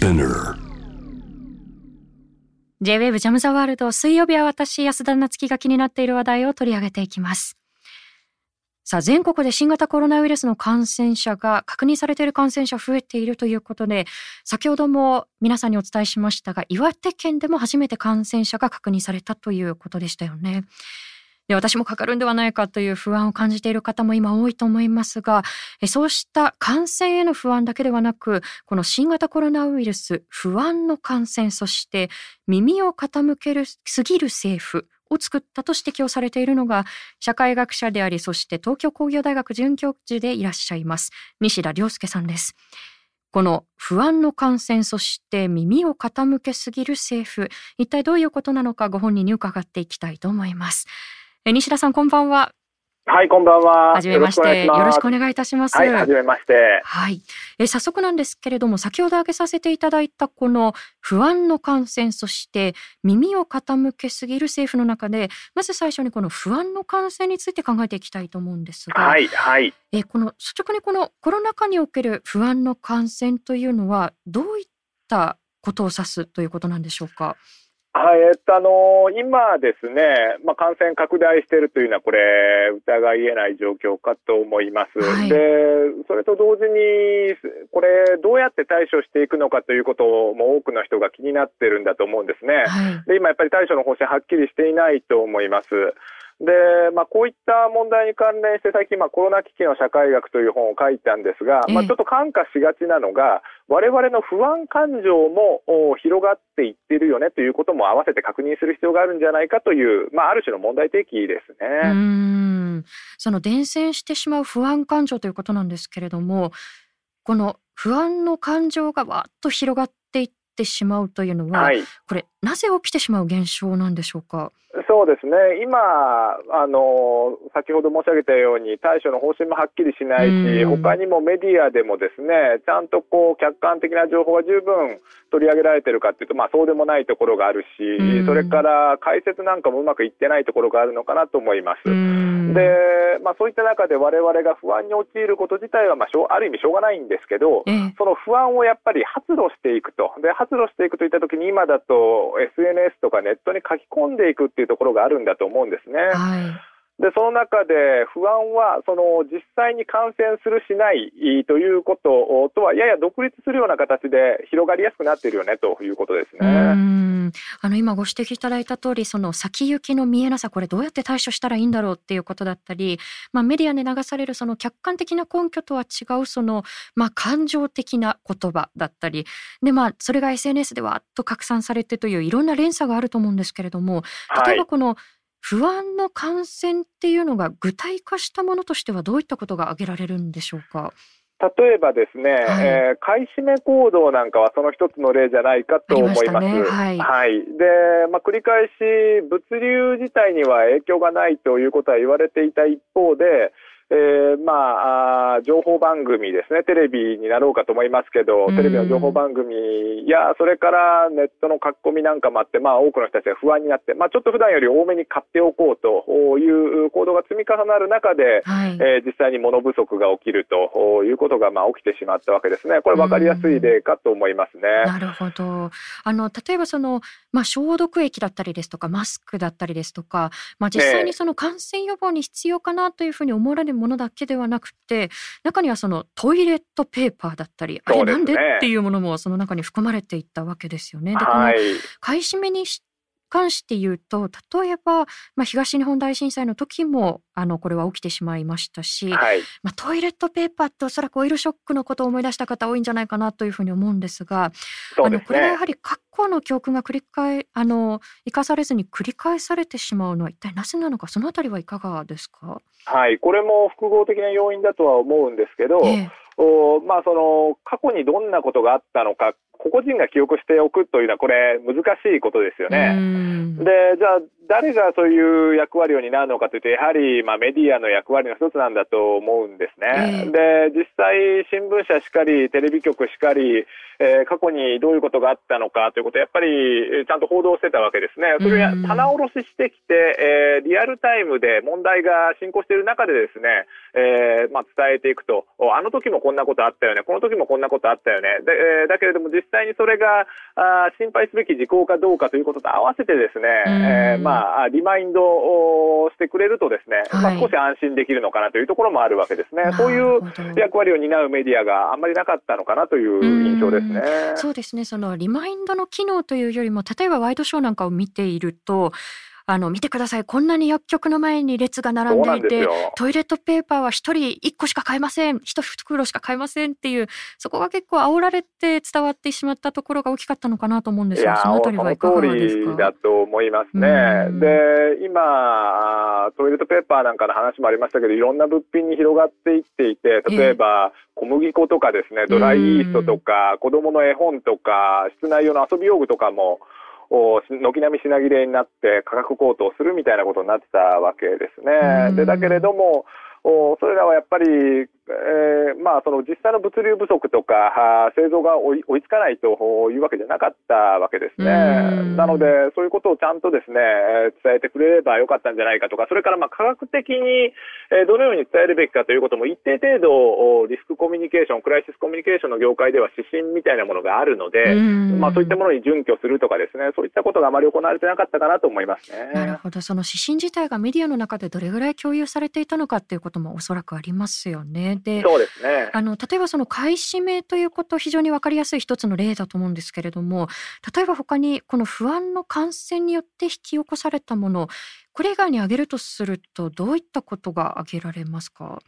Spinner. J-WAVE ジャムザワールド水曜日は私安田夏樹が気になっている話題を取り上げていきます。さあ全国で新型コロナウイルスの感染者が確認されている感染者増えているということで先ほども皆さんにお伝えしましたが岩手県でも初めて感染者が確認されたということでしたよね。で私もかかるんではないかという不安を感じている方も今多いと思いますがそうした感染への不安だけではなくこの新型コロナウイルス不安の感染そして耳を傾けるすぎる政府を作ったと指摘をされているのが社会学者でありそして東京工業大学准教授でいらっしゃいます西田亮介さんです。この不安の感染そして耳を傾けすぎる政府一体どういうことなのかご本人に伺っていきたいと思います。西田さんこんばんははい、こんばんは。はじめましてよろしくお願いいたします。はい、はじめまして。はい、え早速なんですけれども先ほど挙げさせていただいたこの不安の感染そして耳を傾けすぎる政府の中でまず最初にこの不安の感染について考えていきたいと思うんですが、はい、はい。えこの率直にこのコロナ禍における不安の感染というのはどういったことを指すということなんでしょうか？はい、えっと、あの今ですね、まあ、感染拡大しているというのは、これ、疑いえない状況かと思います。はいで、それと同時に、これ、どうやって対処していくのかということも多くの人が気になってるんだと思うんですね。はい、で、今やっぱり対処の方針はっきりしていないと思います。で、まあ、こういった問題に関連して最近、まあ、コロナ危機の社会学という本を書いたんですが、まあ、ええちょっと感化しがちなのが、我々の不安感情もお広がっていっているよねということも合わせて確認する必要があるんじゃないかという、まあ、ある種の問題提起ですね。んその伝染してしまう不安感情ということなんですけれどもこの不安の感情がわっと広がっていってしまうというのは、はい。これなぜ起きてしまう現象なんでしょうか？そうですね。今、あの、先ほど申し上げたように対処の方針もはっきりしないし、うん他にもメディアでもですね、ちゃんとこう客観的な情報が十分取り上げられてるかっていうと、まあそうでもないところがあるし、うんそれから解説なんかもうまくいってないところがあるのかなと思います。で、まあそういった中で我々が不安に陥ること自体は、まあしょう、ある意味しょうがないんですけど、ええその不安をやっぱり発露していくと。で、発露していくといったときに今だと SNS とかネットに書き込んでいくっていうところがあるんだと思うんですね。はいで、その中で不安は、その実際に感染するしないということとはやや独立するような形で広がりやすくなっているよねということですね。んあの今ご指摘いただいた通りその先行きの見えなさこれどうやって対処したらいいんだろうっていうことだったり、まあ、メディアで流されるその客観的な根拠とは違うその、まあ、感情的な言葉だったりで、まあ、それが SNS でわっと拡散されてといういろんな連鎖があると思うんですけれどもはい例えば。この不安の感染っていうのが具体化したものとしてはどういったことが挙げられるんでしょうか？例えばですね、はい。えー買い占め行動なんかはその一つの例じゃないかと思います。ましたね。はい。で、まあ、繰り返し物流自体には影響がないということは言われていた一方で、えーまあ情報番組ですね、テレビになろうかと思いますけどうん、テレビの情報番組や、それからネットの書き込みなんかもあって、まあ、多くの人たちが不安になって、まあ、ちょっと普段より多めに買っておこうという行動が積み重なる中で、はいえー実際に物不足が起きるということがまあ起きてしまったわけですね。これ分かりやすい例かと思いますね。なるほど。あの例えばその、まあ、消毒液だったりですとかマスクだったりですとか、まあ、実際にその感染予防に必要かなというふうに思われるものだけではなくて中にはそのトイレットペーパーだったりあれなんで？っていうものもその中に含まれていったわけですよね。でこのはい。買い占めにし関して言うと例えば、まあ、東日本大震災の時もあのこれは起きてしまいましたし、はい。まあ、トイレットペーパーっておそらくオイルショックのことを思い出した方多いんじゃないかなというふうに思うんですがねあのこれはやは。り過去の教訓が繰り返あの生かされずに繰り返されてしまうのは一体なぜなのかそのあたりはいかがですか、はい。これも複合的な要因だとは思うんですけど、ええおまあその過去にどんなことがあったのか、個々人が記憶しておくというのはこれ難しいことですようね。んで、じゃあ誰がそういう役割を担うのかというと、やはり、まあ、メディアの役割の一つなんだと思うんですね。えー、で、実際、新聞社しかり、テレビ局しかり、えー、過去にどういうことがあったのかということをやっぱりちゃんと報道してたわけですね。それを棚卸ししてきて、えー、リアルタイムで問題が進行している中でですね、えー、まあ、伝えていくと、あの時もこんなことあったよね、この時もこんなことあったよね。で、えー、だけれども実際にそれがあ心配すべき事項かどうかということと合わせてですね、えー、まあ、リマインドをしてくれるとですね、はい、まあ、少し安心できるのかなというところもあるわけですね。そういう役割を担うメディアがあんまりなかったのかなという印象です。ね。そうですね。そのリマインドの機能というよりも、例えばワイドショーなんかを見ていると、あの見てください。こんなに薬局の前に列が並んでいてトイレットペーパーは1人1個しか買えません。1袋しか買えませんっていうそこが結構煽られて伝わってしまったところが大きかったのかなと思うんですがそのあたりはいかがですか？だと思いますね。で今トイレットペーパーなんかの話もありましたけどいろんな物品に広がっていっていて例えば、小麦粉とかですねドライイーストとか子供の絵本とか室内用の遊び用具とかも軒並み品切れになって価格高騰するみたいなことになってたわけですね。でだけれどもそれらはやっぱりえー、まあ、その実際の物流不足とか、製造が追い追いつかないというわけじゃなかったわけですね。なので、そういうことをちゃんとですね、伝えてくれればよかったんじゃないかとか、それからまあ科学的にどのように伝えるべきかということも一定程度、リスクコミュニケーション、クライシスコミュニケーションの業界では指針みたいなものがあるので、まあ、そういったものに準拠するとかですね、そういったことがあまり行われてなかったかなと思いますね。なるほど。その指針自体がメディアの中でどれぐらい共有されていたのかっていうこともおそらくありますよね。で、そうですね。あの例えばその買い占めということ非常に分かりやすい一つの例だと思うんですけれども例えば他にこの不安の感染によって引き起こされたものこれ以外に挙げるとするとどういったことが挙げられますか？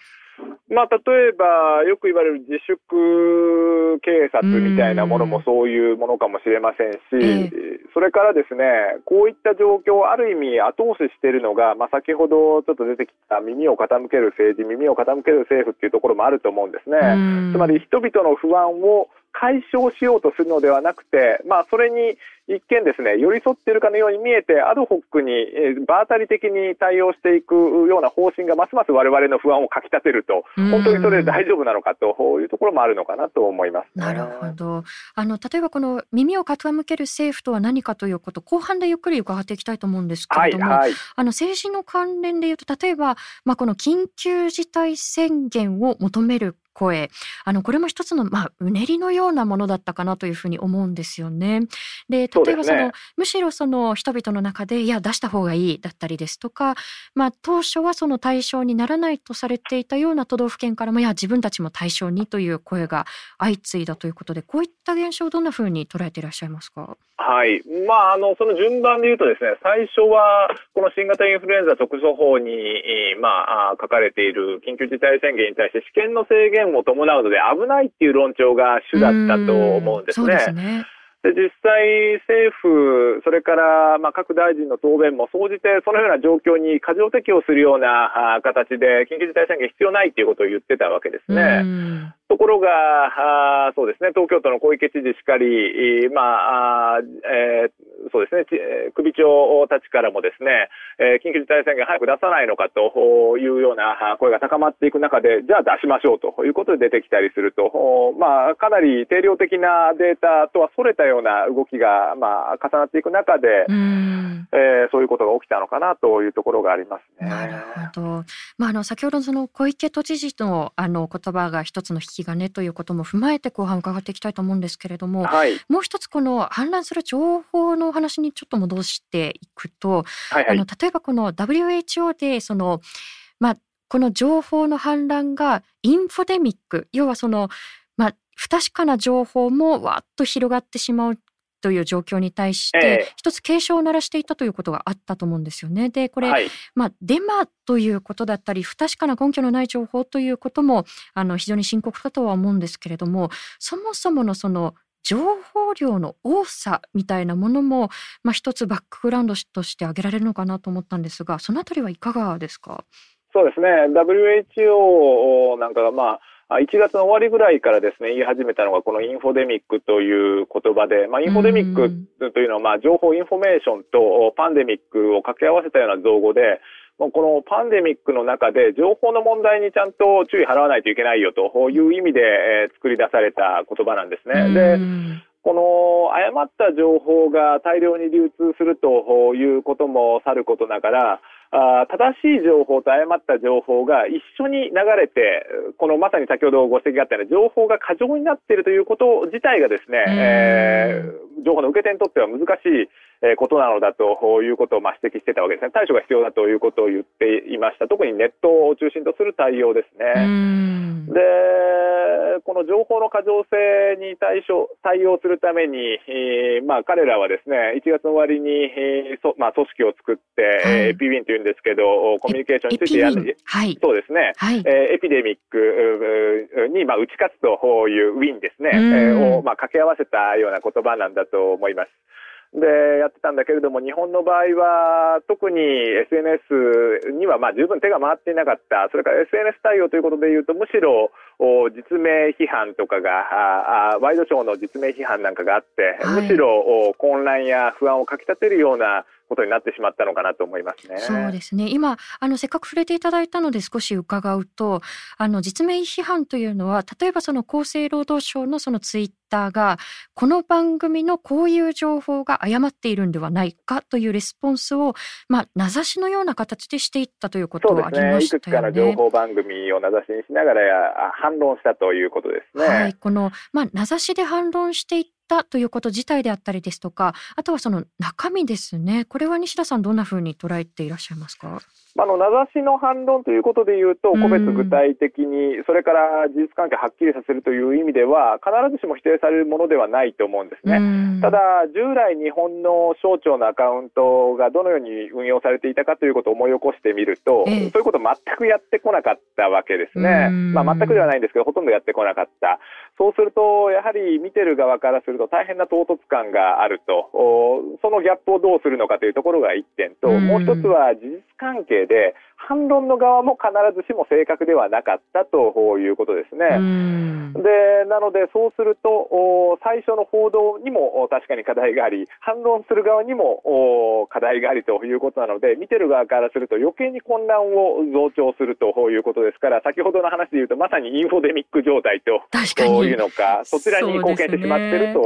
まあ、例えば、よく言われる自粛警察みたいなものもそういうものかもしれませんし、えそれからですね、こういった状況をある意味後押ししているのが、まあ、先ほどちょっと出てきた耳を傾ける政治、耳を傾ける政府っていうところもあると思うんですね。つまり人々の不安を解消しようとするのではなくて、まあ、それに一見ですね、寄り添っているかのように見えて、アドホックに、えー、場当たり的に対応していくような方針がますます我々の不安をかきたてると、本当にそれで大丈夫なのかというところもあるのかなと思います、ね、なるほど。あの、例えばこの耳を傾ける政府とは何かということ、後半でゆっくり伺っていきたいと思うんですけれども、はいはい、あの、政治の関連でいうと、例えば、まあ、この緊急事態宣言を求める声あのこれも一つの、まあ、うねりのようなものだったかなというふうに思うんですよね。で例えばその、ね、むしろその人々の中でいや出した方がいいだったりですとか、まあ、当初はその対象にならないとされていたような都道府県からもいや自分たちも対象にという声が相次いだということでこういった現象をどんなふうに捉えていらっしゃいますか？はい、まあ、あのその順番で言うとですね最初はこの新型インフルエンザ特措法に、まあ、書かれている緊急事態宣言に対して試験の制限を伴うので危ないっていう論調が主だったと思うんですね。で実際、政府、それからまあ各大臣の答弁も総じてそのような状況に過剰適応するような形で緊急事態宣言必要ないということを言ってたわけですね。ところがあ、そうですね、東京都の小池知事しかり、まあえー、そうですね、首長たちからもですね、えー、緊急事態宣言早く出さないのかというような声が高まっていく中で、じゃあ出しましょうということで出てきたりすると、まあ、かなり定量的なデータとはそれたような動きが、まあ、重なっていく中で、えー、そういうことが起きたのかなというところがありますね。なるほど。まあ、あの先ほどその小池都知事のあの言葉が一つの引き金ということも踏まえて後半伺っていきたいと思うんですけれども、はい、もう一つこの氾濫する情報のお話にちょっと戻していくと、はいはい、あの例えばこの WHO でそのまあこの情報の氾濫がインフォデミック要はそのまあ不確かな情報もわっと広がってしまうという状況に対して、一つ警鐘を鳴らしていたということがあったと思うんですよね。で、これ、はい、まあ、デマということだったり、不確かな根拠のない情報ということも、あの、非常に深刻かとは思うんですけれども、そもそものその、情報量の多さみたいなものも、まあ、一つバックグラウンドとして挙げられるのかなと思ったんですが、そのあたりはいかがですか？そうですね。WHO なんかが、まあ、1月の終わりぐらいからですね、言い始めたのがこのインフォデミックという言葉で、まあ、インフォデミックというのは、まあ、情報インフォメーションとパンデミックを掛け合わせたような造語で、このパンデミックの中で情報の問題にちゃんと注意払わないといけないよという意味で、え作り出された言葉なんですね。でこの誤った情報が大量に流通するということもさることながら、あ正しい情報と誤った情報が一緒に流れて、このまさに先ほどご指摘があったように、情報が過剰になっているということ自体がですね、えー、情報の受け手にとっては難しいことなのだということをまあ指摘してたわけですね。対処が必要だということを言っていました。特にネットを中心とする対応ですね。で、この情報の過剰性に対処、対応するために、えー、まあ彼らはですね、1月の終わりに、えーそまあ、組織を作って、はい、エピウィンというんですけど、コミュニケーションについてやる、はい、そうですね、はい、えー、エピデミックに、まあ、打ち勝つというウィンですね、えー、を、まあ、掛け合わせたような言葉なんだと思います。で、やってたんだけれども、日本の場合は、特に SNS にはまあ十分手が回っていなかった。それから SNS 対応ということで言うと、むしろ、実名批判とかが、あワイドショーの実名批判なんかがあって、はい、むしろ混乱や不安をかき立てるようなことになってしまったのかなと思いますね。そうですね。今あのせっかく触れていただいたので少し伺うと、あの実名批判というのは例えばその厚生労働省のそのツイッターがこの番組のこういう情報が誤っているんではないかというレスポンスをまあ名指しのような形でしていったということはありましたよね。ねいくつかの情報番組を名指しにしながら反論したということですね。はい、このまあ名指しで反論していったということ自体であったりですとか、あとはその中身ですね。これは西田さんどんなふうに捉えていらっしゃいますか？あの名指しの反論ということでいうと、個別具体的に、それから事実関係はっきりさせるという意味では、必ずしも否定されるものではないと思うんですね。ただ、従来日本の省庁のアカウントがどのように運用されていたかということを思い起こしてみると、そういうことを全くやってこなかったわけですね。まあ、全くではないんですけど、ほとんどやってこなかった。そうすると、やはり見てる側からすると大変な唐突感があると、そのギャップをどうするのかというところが一点と、もう一つは事実関係で、反論の側も必ずしも正確ではなかったということですね。でなので、そうすると最初の報道にも確かに課題があり反論する側にも課題がありということなので見てる側からすると余計に混乱を増長するということですから先ほどの話で言うとまさにインフォデミック状態というのかそちらに貢献してしまっていると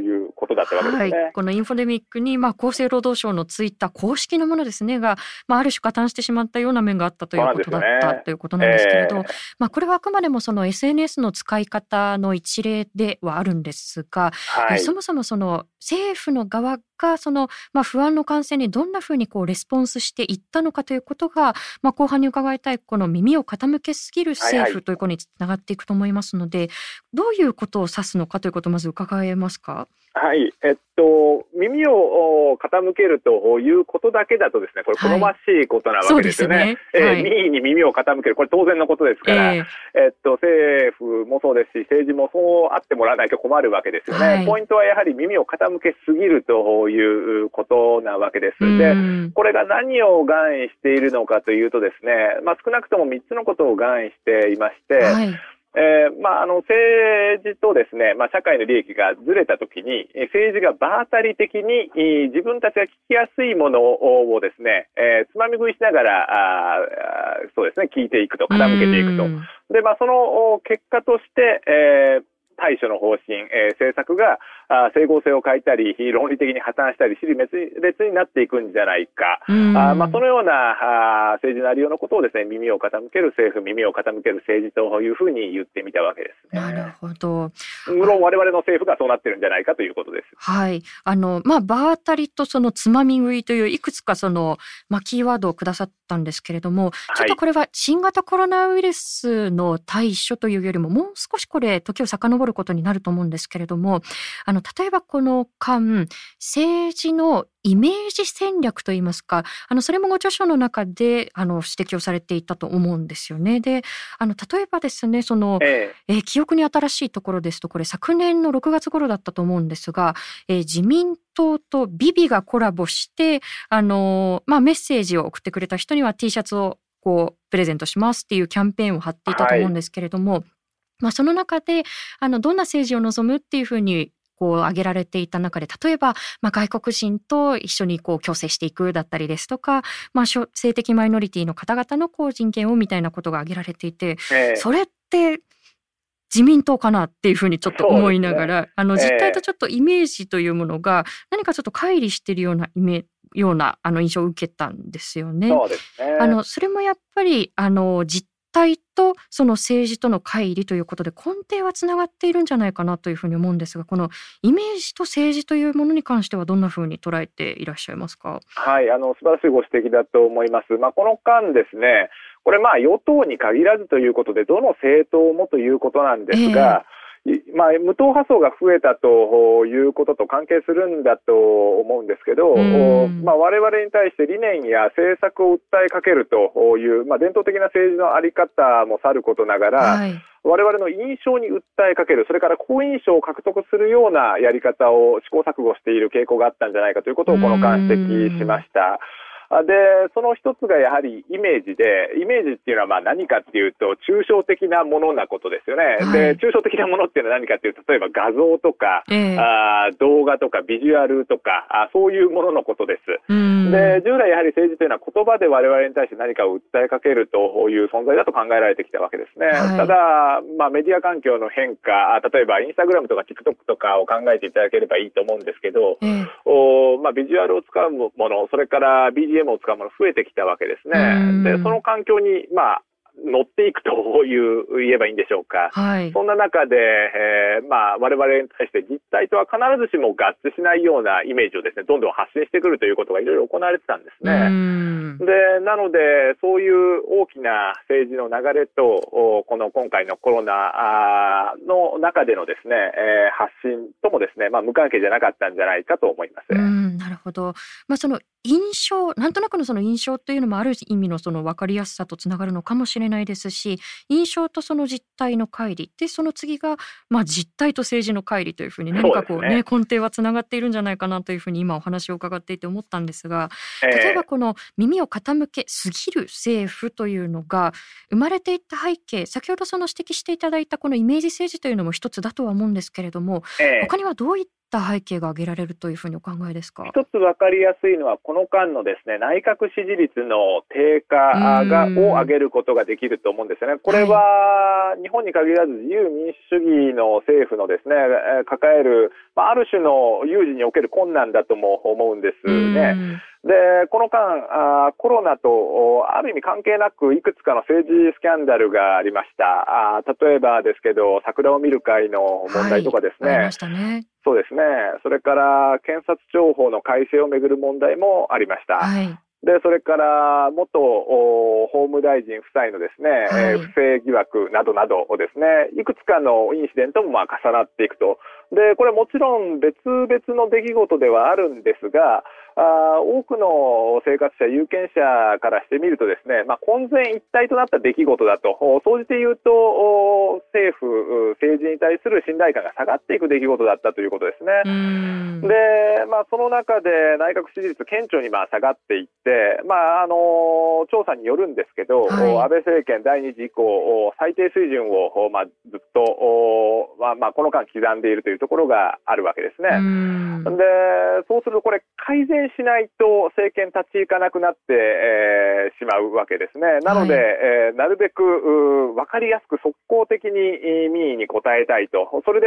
いうことだったわけですね。はい、このインフォデミックに、まあ、厚生労働省のツイッター公式のものですねが、まあ、ある種加担してしまったようなな面があったということだった、ね、ということなんですけれど、えー、まあ、これはあくまでもその SNS の使い方の一例ではあるんですが、はい、そもそもその政府の側がその、まあ、不安の感染にどんなふうにこうレスポンスしていったのかということが、まあ、後半に伺いたいこの耳を傾けすぎる政府ということにつながっていくと思いますので、はいはい、どういうことを指すのかということをまず伺えますか？はい、えっと、耳を傾けるということだけだとですね、これ好ましいことなわけですよね。はい、ね。はい、えー、民意に耳を傾ける、これ当然のことですから、えー、えっと、政府もそうですし、政治もそうあってもらわないと困るわけですよね。はい、ポイントはやはり耳を傾けすぎるということなわけです。で、これが何を願意しているのかというとですね、まあ少なくとも3つのことを願意していまして、はいえー、まあ、あの、政治とですね、まあ、社会の利益がずれたときに、政治が場当たり的に自分たちが聞きやすいものをですね、えー、つまみ食いしながら、あそうですね、聞いていくと、傾けていくと。で、まあ、その結果として、えー対処の方針、えー、政策があ整合性を欠いたり、論理的に破綻したり、尻滅裂になっていくんじゃないか、あまあ、そのようなあ政治のありようのことをですね耳を傾ける政府、耳を傾ける政治というふうに言ってみたわけですね。なるほど。無論我々の政府がそうなってるんじゃないかということです。はい。あの、まあ、場当たりとそのつまみ食いといういくつかその、まあ、キーワードをくださったんですけれども、ちょっとこれは新型コロナウイルスの対処というよりも、もう少しこれ、時を遡ることになると思うんですけれども、あの、例えばこの間、政治のイメージ戦略といいますか、あの、それもご著書の中で、あの、指摘をされていたと思うんですよね。で、あの、例えばですね、その、ええー、記憶に新しいところですと、これ昨年の6月頃だったと思うんですが、えー、自民党とビビがコラボして、あの、まあ、メッセージを送ってくれた人には T シャツをこう、プレゼントしますっていうキャンペーンを貼っていたと思うんですけれども、はいまあ、その中であのどんな政治を望むっていうふうにこう挙げられていた中で例えば、まあ、外国人と一緒にこう共生していくだったりですとか、まあ、性的マイノリティの方々のこう人権をみたいなことが挙げられていて、えー、それって自民党かなっていうふうにちょっと思いながら、ね、あの実態とちょっとイメージというものが何かちょっと乖離しているようなイメようなあの印象を受けたんですよね。そね。あのそれもやっぱりあの実態とその政治との乖離ということで根底はつながっているんじゃないかなというふうに思うんですがこのイメージと政治というものに関してはどんなふうに捉えていらっしゃいますか？はいあの素晴らしいご指摘だと思います。まあ、この間ですねこれまあ与党に限らずということでどの政党もということなんですが、えーまあ、無党派層が増えたということと関係するんだと思うんですけど、まあ、我々に対して理念や政策を訴えかけるという、まあ、伝統的な政治の在り方もさることながら、はい、我々の印象に訴えかける、それから好印象を獲得するようなやり方を試行錯誤している傾向があったんじゃないかということをこの間指摘しました。で、その一つがやはりイメージで、イメージっていうのはまあ何かっていうと、抽象的なものなことですよね。はい、で、抽象的なものっていうのは何かっていうと、例えば画像とか、えー、あ動画とかビジュアルとかあ、そういうもののことです。で、従来やはり政治というのは言葉で我々に対して何かを訴えかけるという存在だと考えられてきたわけですね。はい、ただ、まあメディア環境の変化、例えばインスタグラムとか TikTok とかを考えていただければいいと思うんですけど、えー、おまあビジュアルを使うもの、それから BGM GM を使うもの増えてきたわけですね。で、その環境に、まあ、乗っていくという言えばいいんでしょうか。はい、そんな中で、えー、まあ、我々に対して実態とは必ずしも合致しないようなイメージをですね、どんどん発信してくるということがいろいろ行われてたんですね。で、なので、そういう大きな政治の流れと、この今回のコロナの中でのですね、えー、発信ともですね、まあ、無関係じゃなかったんじゃないかと思います。ほど。まあ、その印象、なんとなくのその印象っていうのもある意味のその分かりやすさとつながるのかもしれないですし、印象とその実態の乖離。で、その次が、まあ、実態と政治の乖離というふうに何かこうね、うね根底はつながっているんじゃないかなというふうに今お話を伺っていて思ったんですが、例えばこの耳を傾けすぎる政府というのが生まれていった背景、先ほどその指摘していただいたこのイメージ政治というのも一つだとは思うんですけれども、他にはどういっった背景が挙げられるというふうにお考えですか？一つ分かりやすいのは、この間のですね内閣支持率の低下がを上げることができると思うんですよね。これは、日本に限らず自由民主主義の政府のですね抱える、まあ、ある種の有事における困難だとも思うんですね。で、この間あ、コロナとある意味関係なくいくつかの政治スキャンダルがありました。あ例えばですけど、桜を見る会の問題とかですね。はい、ねそうですね。それから検察庁法の改正をめぐる問題もありました。はいで、それから元法務大臣夫妻のですね、はい、えー、不正疑惑などなどをですね、いくつかのインシデントもまあ重なっていくと。で、これもちろん別々の出来事ではあるんですが、あ多くの生活者、有権者からしてみるとですね、まあ、混然一体となった出来事だと、総じて言うと、政府、政治に対する信頼感が下がっていく出来事だったということですね。で、まあ、その中で内閣支持率顕著にまあ下がっていって、まあ、あの、調査によるんですけど、はい、安倍政権第2次以降、最低水準を、まあ、ずっと、まあ、まあ、この間刻んでいるというところがあるわけですね。で、そうするとこれ改善しないと政権立ち行かなくなって、えー、しまうわけですね。なので、はい、えー、なるべく分かりやすく速攻的に民意に応えたいと、それで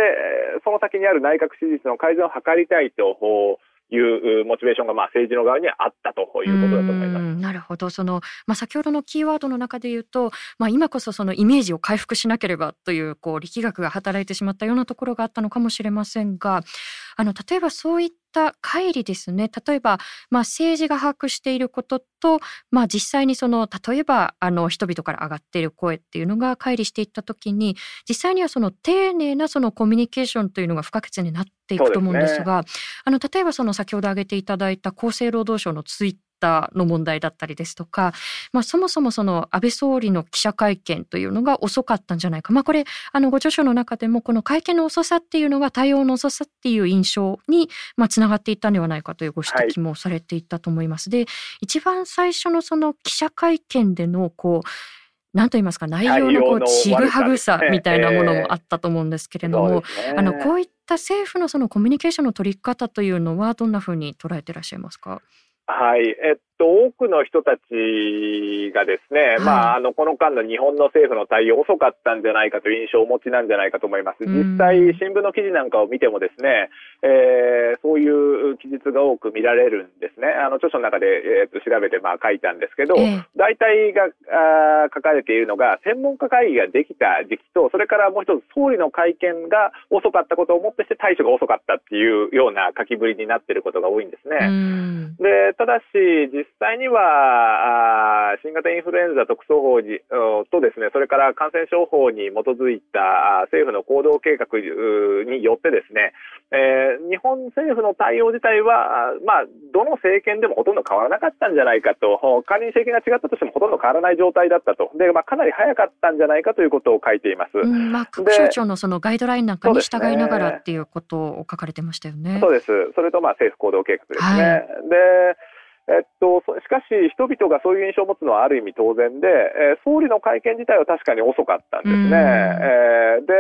その先にある内閣支持率の改善を図りたいと。いうモチベーションがまあ政治の側にはあったということだと思います。なるほど。そのまあ先ほどのキーワードの中で言うと、まあ今こそそのイメージを回復しなければというこう力学が働いてしまったようなところがあったのかもしれませんが、あの例えばそういった乖離ですね。例えば、まあ、政治が把握していることと、まあ、実際にその例えばあの人々から上がっている声っていうのが乖離していった時に実際にはその丁寧なそのコミュニケーションというのが不可欠になっていくと思うんですが、ね、あの例えばその先ほど挙げていただいた厚生労働省のツイッタの問題だったりですとか、まあ、そもそもその安倍総理の記者会見というのが遅かったんじゃないか、まあ、これあのご著書の中でもこの会見の遅さっていうのが対応の遅さっていう印象にまあつながっていったんではないかというご指摘もされていたと思います。はい、で一番最初のその記者会見でのこうなんと言いますか内容のこうちぐはぐさみたいなものもあったと思うんですけれども、えーね、あのこういった政府のそのコミュニケーションの取り方というのはどんなふうに捉えていらっしゃいますか？はい、えっと、多くの人たちがですね、はい、まあ、あの、この間の日本の政府の対応遅かったんじゃないかという印象をお持ちなんじゃないかと思います。実際、新聞の記事なんかを見てもですね、えー、そういう記述が多く見られるんですね。あの、著書の中で、えー、っと、調べて、まあ、書いたんですけど、えー、大体があ書かれているのが、専門家会議ができた時期と、それからもう一つ、総理の会見が遅かったことをもってして対処が遅かったっていうような書きぶりになっていることが多いんですね。で、ただし、実際には、新型インフルエンザ特措法とですね、それから感染症法に基づいた政府の行動計画によってですね、えー、日本政府の対応自体は、まあ、どの政権でもほとんど変わらなかったんじゃないかと、仮に政権が違ったとしてもほとんど変わらない状態だったと。で、まあ、かなり早かったんじゃないかということを書いています。うん、まあ、各省庁のそのガイドラインなんかに従いながらっていうことを書かれてましたよね。そうです。それと、まあ、政府行動計画ですね。はい、で、えっと、しかし、人々がそういう印象を持つのはある意味当然で、えー、総理の会見自体は確かに遅かったんですね。えー、で、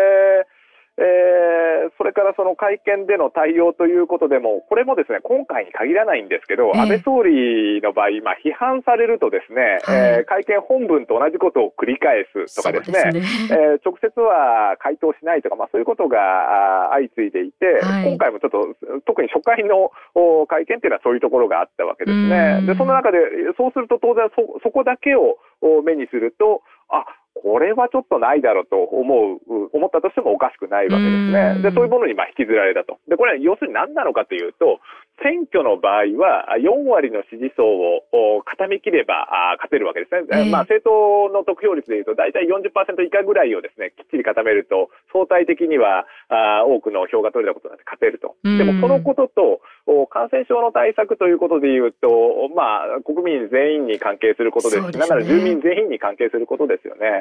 えー、それからその会見での対応ということでも、これもですね、今回に限らないんですけど、えー、安倍総理の場合、まあ、批判されるとですね、はい、えー、会見本文と同じことを繰り返すとかですね、すね。えー、直接は回答しないとか、まあ、そういうことが相次いでいて、はい、今回もちょっと、特に初回の会見っていうのはそういうところがあったわけですね。で、その中で、そうすると当然そ、そこだけを目にすると、あ、これはちょっとないだろうと思う、思ったとしてもおかしくないわけですね。で、そういうものにまあ引きずられたと。で、これは要するに何なのかというと、選挙の場合は4割の支持層を固めきれば勝てるわけですね。えー、まあ政党の得票率でいうと大体40%以下ぐらいをですね、きっちり固めると相対的にはあ多くの票が取れたことになって勝てると。でもこのことと感染症の対策ということでいうと、まあ国民全員に関係することですし、ね、なんなら住民全員に関係することですよね。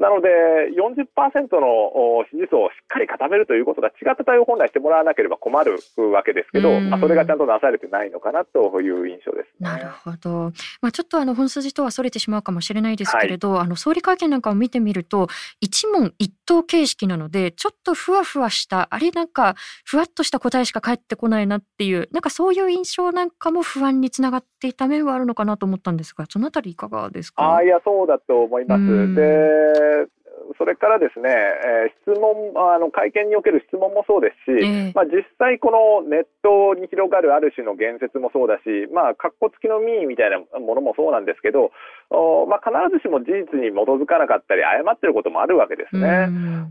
なので、40%の支持層をしっかり固めるということが違った対応を本来してもらわなければ困るわけですけど、まあ、それがちゃんとなされてないのかなという印象です、ね、なるほど。まあ、ちょっとあの本筋とはそれてしまうかもしれないですけれど、はい、あの総理会見なんかを見てみると、一問一答形式なので、ちょっとふわふわした、あれなんか、ふわっとした答えしか返ってこないなっていう、なんかそういう印象なんかも不安につながっていた面はあるのかなと思ったんですが、そのあたりいかがですか？あいや、そうだと思います。で uh, それからですね、えー、質問、あの会見における質問もそうですし、えー、まあ、実際このネットに広がるある種の言説もそうだし、まあ、格好付きの民意みたいなものもそうなんですけど、おまあ、必ずしも事実に基づかなかったり、誤ってることもあるわけですね。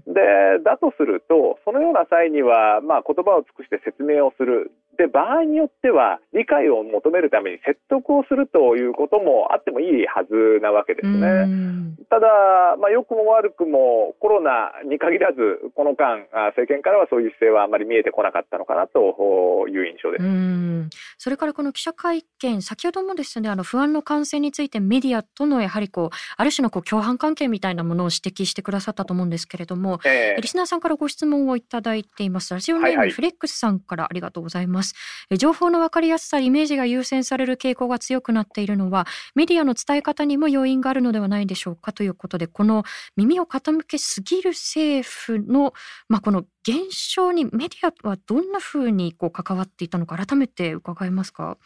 で、だとすると、そのような際には、まあ、言葉を尽くして説明をする。で、場合によっては、理解を求めるために説得をするということもあってもいいはずなわけですね。ただ、まあ、良くも悪くもコロナに限らず、この間、政権からはそういう姿勢はあまり見えてこなかったのかなという印象です。それからこの記者会見、先ほどもですね、あの不安の感染についてメディアとのやはりこう、ある種のこう共犯関係みたいなものを指摘してくださったと思うんですけれども、えー、リスナーさんからご質問をいただいています。ラジオネームフレックスさんからありがとうございます。情報の分かりやすさ、イメージが優先される傾向が強くなっているのは、メディアの伝え方にも要因があるのではないでしょうかということで、この耳を傾けすぎる政府の、まあ、この現象にメディアはどんなふうにこう関わっていたのか、改めて伺えますか？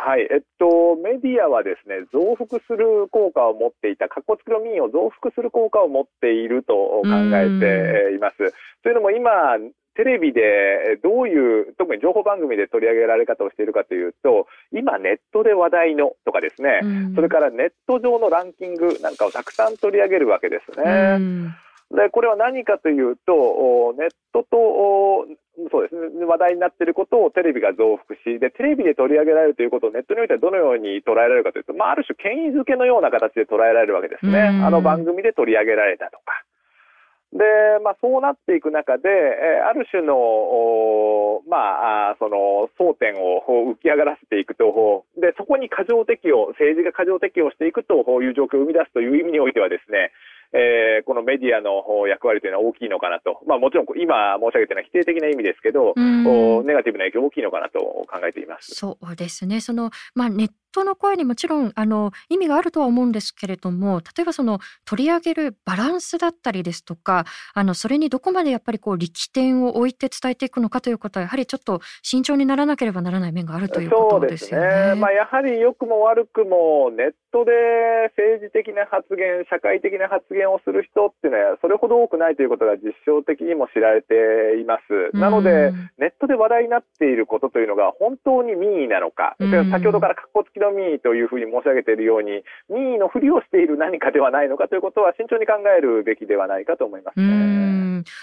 はい、えっと、メディアはですね、増幅する効果を持っていた、かっこつきの民を増幅する効果を持っていると考えています。というのも今、テレビでどういう、特に情報番組で取り上げられ方をしているかというと、今ネットで話題のとかですね、それからネット上のランキングなんかをたくさん取り上げるわけですね。で、これは何かというと、ネットと、そうですね、話題になっていることをテレビが増幅し、で、テレビで取り上げられるということをネットにおいてはどのように捉えられるかというと、まあ、ある種権威づけのような形で捉えられるわけですね。あの番組で取り上げられたとか。で、まあ、そうなっていく中で、えある種の、まあ、その、争点を浮き上がらせていくと、で、そこに過剰適用、政治が過剰適用していくという状況を生み出すという意味においてはですね、えー、このメディアの役割というのは大きいのかなと。まあもちろん今申し上げたのは否定的な意味ですけど、ネガティブな影響大きいのかなと考えています。そうですね。その、まあネットの声にもちろんあの意味があるとは思うんですけれども例えばその取り上げるバランスだったりですとかあのそれにどこまでやっぱりこう力点を置いて伝えていくのかということはやはりちょっと慎重にならなければならない面があるということですよね。そうですねまあ、やはり良くも悪くもネットで政治的な発言社会的な発言をする人っていうのはそれほど多くないということが実証的にも知られています。なのでネットで話題になっていることというのが本当に民意なのか、先ほどから格好付きの民意というふうに申し上げているように、民意のふりをしている何かではないのかということは慎重に考えるべきではないかと思います、ね、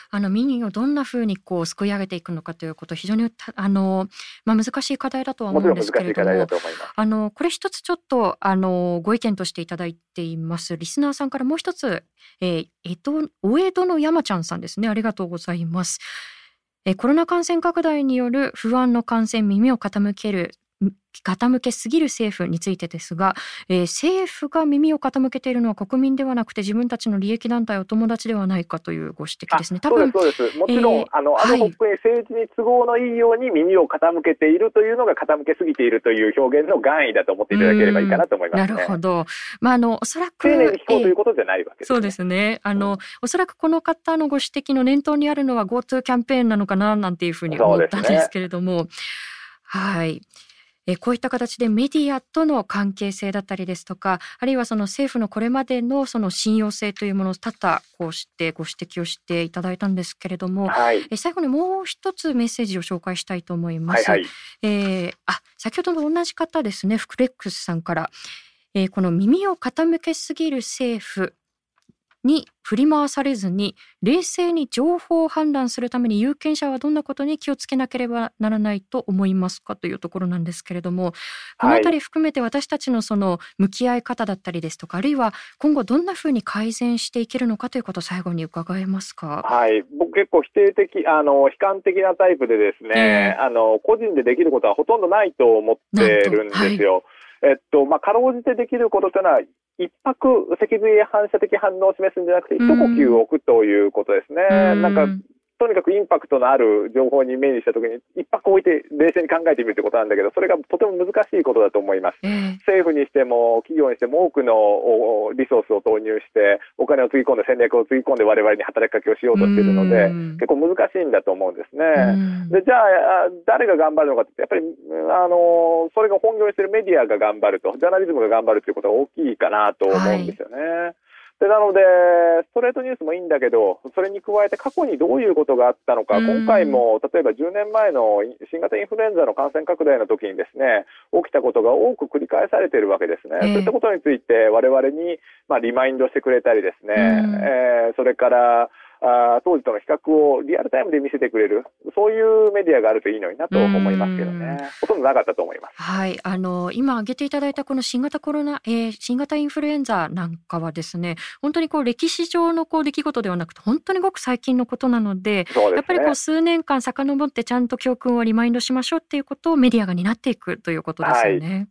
あの民意をどんなふうにこうすくい上げていくのかということ、非常にあの、まあ、難しい課題だとは思うんですけれども、あのこれ一つちょっとあのご意見としていただいています。リスナーさんからもう一つ、えー、江戸お江戸の山ちゃんさんですね。ありがとうございます。コロナ感染拡大による不安の感染耳を傾ける傾けすぎる政府についてですが、えー、政府が耳を傾けているのは国民ではなくて自分たちの利益団体お友達ではないかというご指摘ですね。多分そうですそうですもちろん、えー、あのあの国政治に都合のいいように耳を傾けているというのが傾けすぎているという表現の願意だと思っていただければいいかなと思います、ね、なるほど。まああのおそらく丁寧に聞こうということじゃないわけです、ね、そうですね。あの、うん、おそらくこの方のご指摘の念頭にあるのは GoTo キャンペーンなのかななんていうふうに思ったんですけれども、ね、はい。えこういった形でメディアとの関係性だったりですとかあるいはその政府のこれまでのその信用性というものを多々こうしてご指摘をしていただいたんですけれども、はい、え最後にもう一つメッセージを紹介したいと思います。はいはい、えー、あ先ほどの同じ方ですねフクレックスさんから、えー、この耳を傾けすぎる政府に振り回されずに冷静に情報を判断するために有権者はどんなことに気をつけなければならないと思いますかというところなんですけれどもこの辺り含めて私たちのその向き合い方だったりですとかあるいは今後どんなふうに改善していけるのかということを最後に伺えますか？はい僕結構否定的あの悲観的なタイプでですね、えー、あの個人でできることはほとんどないと思ってるんですよ。えっとまあ、かろうじてできることというのは一泊脊髄反射的反応を示すんじゃなくて、一呼吸を置くということですね。なんかとにかくインパクトのある情報に目にしたときに、一泊置いて冷静に考えてみるってことなんだけど、それがとても難しいことだと思います。えー、政府にしても、企業にしても多くのリソースを投入して、お金をつぎ込んで、戦略をつぎ込んで、我々に働きかけをしようとしているので、結構難しいんだと思うんですね。でじゃあ、誰が頑張るのかって、やっぱり、あのそれが本業にしているメディアが頑張ると、ジャーナリズムが頑張るということが大きいかなと思うんですよね。はいでなので、ストレートニュースもいいんだけど、それに加えて過去にどういうことがあったのか、今回も例えば10年前の新型インフルエンザの感染拡大の時にですね、起きたことが多く繰り返されているわけですね。えー、そういったことについて我々に、まあ、リマインドしてくれたりですね、えー、それから、あ当時との比較をリアルタイムで見せてくれる、そういうメディアがあるといいのになと思いますけどね、ほとんどなかったと思います。はい、あの今挙げていただいたこの新型コロナ、えー、新型インフルエンザなんかはですね、本当にこう歴史上のこう出来事ではなくて、本当にごく最近のことなので、でね、やっぱりこう数年間遡ってちゃんと教訓をリマインドしましょうっていうことをメディアが担っていくということですよね。はい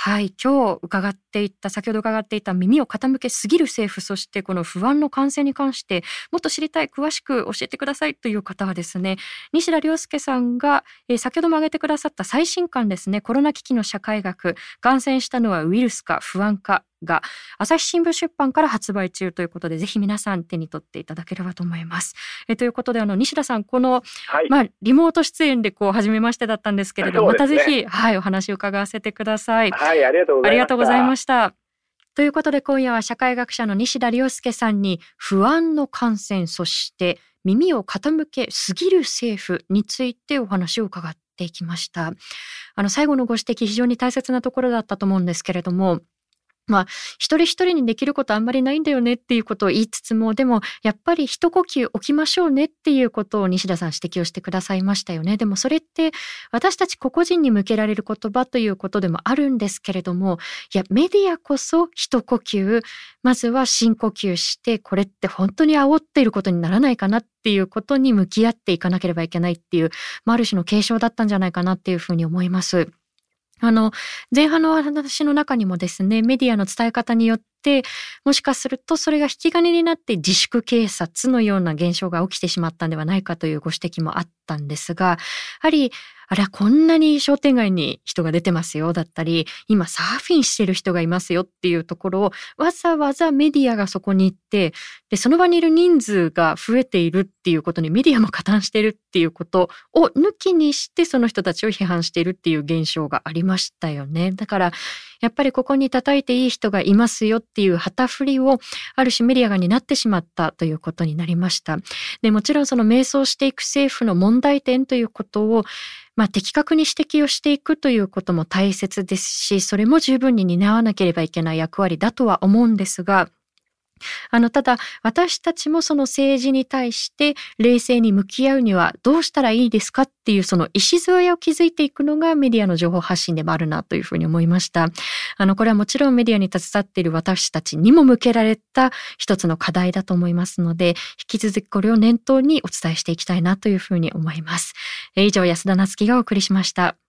はい、今日伺っていった先ほど伺っていた耳を傾けすぎる政府そしてこの不安の感染に関してもっと知りたい詳しく教えてくださいという方はですね西田亮介さんが、えー、先ほども挙げてくださった最新刊ですねコロナ危機の社会学感染したのはウイルスか不安かが朝日新聞出版から発売中ということでぜひ皆さん手に取っていただければと思います。えということであの西田さんこの、はい、まあ、リモート出演でこう初めましてだったんですけれど、ね、またぜひ、はい、お話を伺わせてください。はい、ありがとうございました。ということで今夜は社会学者の西田亮介さんに不安の感染そして耳を傾けすぎる政府についてお話を伺っていきました。あの最後のご指摘非常に大切なところだったと思うんですけれどもまあ、一人一人にできることあんまりないんだよねっていうことを言いつつも、でも、やっぱり一呼吸置きましょうねっていうことを西田さん指摘をしてくださいましたよね。でもそれって、私たち個々人に向けられる言葉ということでもあるんですけれども、いや、メディアこそ一呼吸、まずは深呼吸して、これって本当に煽っていることにならないかなっていうことに向き合っていかなければいけないっていう、まあ、ある種の継承だったんじゃないかなっていうふうに思います。あの、前半の話の中にもですね、メディアの伝え方によって、もしかするとそれが引き金になって自粛警察のような現象が起きてしまったんではないかというご指摘もあったんですが、やはりあれはこんなに商店街に人が出てますよだったり、今サーフィンしてる人がいますよっていうところをわざわざメディアがそこに行って、で、その場にいる人数が増えているっていうことにメディアも加担してるっていうことを抜きにしてその人たちを批判しているっていう現象がありましたよね。だから、やっぱりここに叩いていい人がいますよっていう旗振りをある種メディアが担ってしまったということになりました。で、もちろんその迷走していく政府の問題点ということをまあ、的確に指摘をしていくということも大切ですし、それも十分に担わなければいけない役割だとは思うんですが、あの、ただ、私たちもその政治に対して冷静に向き合うにはどうしたらいいですかっていうその礎を築いていくのがメディアの情報発信でもあるなというふうに思いました。あの、これはもちろんメディアに携わっている私たちにも向けられた一つの課題だと思いますので、引き続きこれを念頭にお伝えしていきたいなというふうに思います。以上、安田なつきがお送りしました。